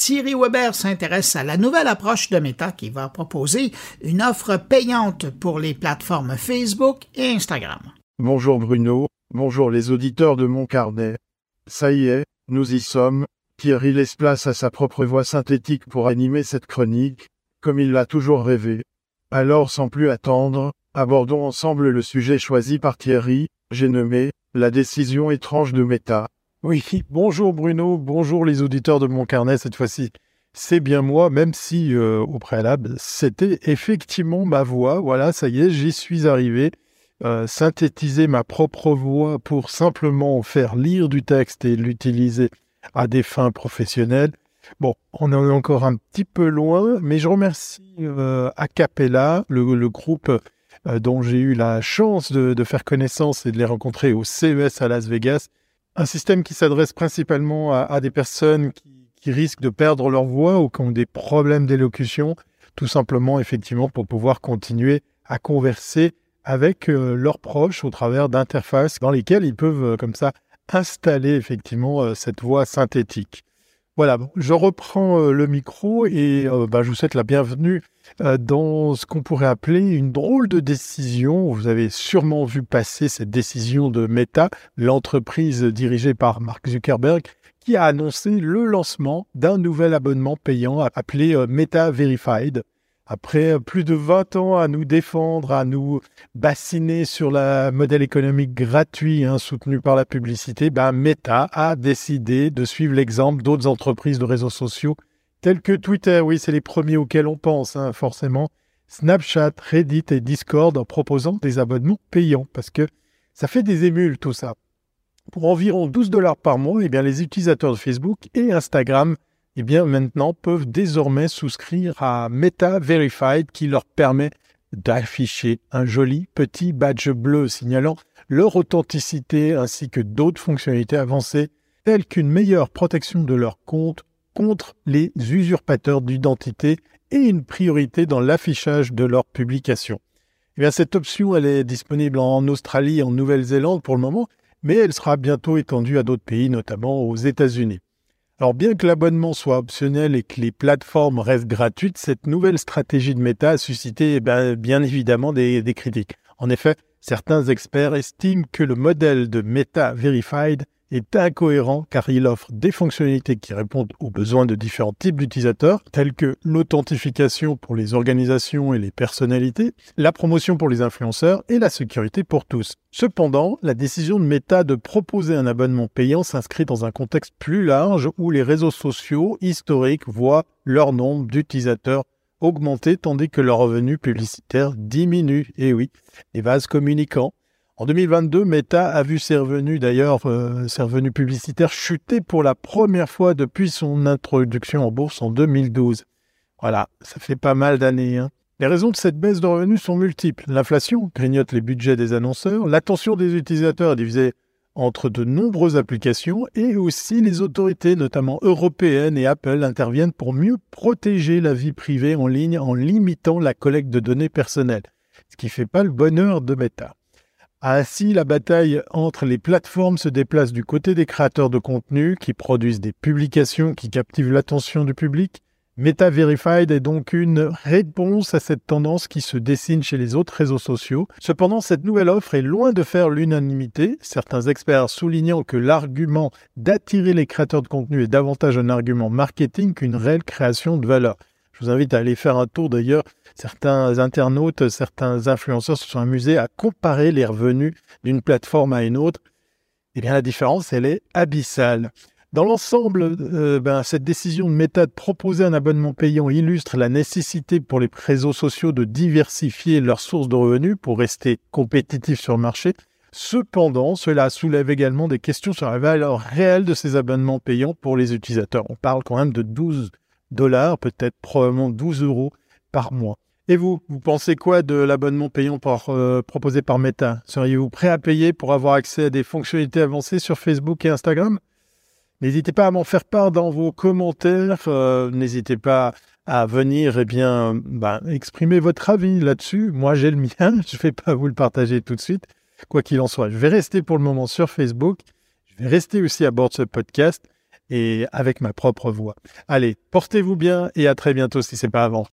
Thierry Weber s'intéresse à la nouvelle approche de Meta qui va proposer une offre payante pour les plateformes Facebook et Instagram. Bonjour Bruno, bonjour les auditeurs de mon carnet. Ça y est, nous y sommes. Thierry laisse place à sa propre voix synthétique pour animer cette chronique, comme il l'a toujours rêvé. Alors sans plus attendre, abordons ensemble le sujet choisi par Thierry, j'ai nommé la décision étrange de Meta. Oui, bonjour Bruno, bonjour les auditeurs de mon carnet cette fois-ci. C'est bien moi, même si euh, au préalable, c'était effectivement ma voix. Voilà, ça y est, j'y suis arrivé. Euh, synthétiser ma propre voix pour simplement faire lire du texte et l'utiliser à des fins professionnelles. Bon, on est encore un petit peu loin, mais je remercie euh, Acapella, le groupe euh, dont j'ai eu la chance de, faire connaissance et de les rencontrer au CES à Las Vegas. Un système qui s'adresse principalement à, des personnes qui, risquent de perdre leur voix ou qui ont des problèmes d'élocution, tout simplement effectivement pour pouvoir continuer à converser avec euh, leurs proches au travers d'interfaces dans lesquelles ils peuvent euh, comme ça installer effectivement cette voix synthétique. Voilà, je reprends euh, le micro et euh, bah, je vous souhaite la bienvenue euh, dans ce qu'on pourrait appeler une drôle de décision. Vous avez sûrement vu passer cette décision de Meta, l'entreprise dirigée par Mark Zuckerberg, qui a annoncé le lancement d'un nouvel abonnement payant appelé Meta Verified après plus de 20 ans à nous défendre, à nous bassiner sur le modèle économique gratuit hein, soutenu par la publicité, ben Meta a décidé de suivre l'exemple d'autres entreprises de réseaux sociaux tels que Twitter. Oui, c'est les premiers auxquels on pense, hein, forcément. Snapchat, Reddit et Discord en proposant des abonnements payants parce que ça fait des émules tout ça. Pour environ 12 dollars par mois, eh bien, les utilisateurs de Facebook et Instagram eh bien maintenant peuvent désormais souscrire à Meta Verified qui leur permet d'afficher un joli petit badge bleu signalant leur authenticité ainsi que d'autres fonctionnalités avancées telles qu'une meilleure protection de leur compte contre les usurpateurs d'identité et une priorité dans l'affichage de leurs publications. Eh cette option elle est disponible en Australie et en Nouvelle-Zélande pour le moment, mais elle sera bientôt étendue à d'autres pays, notamment aux États-Unis. Alors bien que l'abonnement soit optionnel et que les plateformes restent gratuites, cette nouvelle stratégie de Meta a suscité eh ben, bien évidemment des, des critiques. En effet, certains experts estiment que le modèle de Meta Verified est incohérent car il offre des fonctionnalités qui répondent aux besoins de différents types d'utilisateurs, tels que l'authentification pour les organisations et les personnalités, la promotion pour les influenceurs et la sécurité pour tous. Cependant, la décision de Meta de proposer un abonnement payant s'inscrit dans un contexte plus large où les réseaux sociaux historiques voient leur nombre d'utilisateurs augmenter tandis que leurs revenus publicitaires diminuent. Et oui, les vases communicants en 2022, Meta a vu ses revenus, d'ailleurs, euh, ses revenus publicitaires chuter pour la première fois depuis son introduction en bourse en 2012. Voilà, ça fait pas mal d'années. Hein. Les raisons de cette baisse de revenus sont multiples. L'inflation grignote les budgets des annonceurs, l'attention des utilisateurs est divisée entre de nombreuses applications et aussi les autorités, notamment européennes et Apple, interviennent pour mieux protéger la vie privée en ligne en limitant la collecte de données personnelles, ce qui ne fait pas le bonheur de Meta. Ainsi, la bataille entre les plateformes se déplace du côté des créateurs de contenu qui produisent des publications qui captivent l'attention du public. Meta Verified est donc une réponse à cette tendance qui se dessine chez les autres réseaux sociaux. Cependant, cette nouvelle offre est loin de faire l'unanimité, certains experts soulignant que l'argument d'attirer les créateurs de contenu est davantage un argument marketing qu'une réelle création de valeur. Je vous invite à aller faire un tour d'ailleurs. Certains internautes, certains influenceurs se sont amusés à comparer les revenus d'une plateforme à une autre. Eh bien, la différence, elle est abyssale. Dans l'ensemble, euh, ben, cette décision de Meta de proposer un abonnement payant illustre la nécessité pour les réseaux sociaux de diversifier leurs sources de revenus pour rester compétitifs sur le marché. Cependant, cela soulève également des questions sur la valeur réelle de ces abonnements payants pour les utilisateurs. On parle quand même de 12 dollars, peut-être probablement 12 euros par mois. Et vous, vous pensez quoi de l'abonnement payant euh, proposé par Meta? Seriez-vous prêt à payer pour avoir accès à des fonctionnalités avancées sur Facebook et Instagram? N'hésitez pas à m'en faire part dans vos commentaires. Euh, n'hésitez pas à venir eh bien, ben, exprimer votre avis là-dessus. Moi, j'ai le mien. Je ne vais pas vous le partager tout de suite. Quoi qu'il en soit, je vais rester pour le moment sur Facebook. Je vais rester aussi à bord de ce podcast. et avec ma propre voix. Allez, portez-vous bien et à très bientôt si c'est pas avant.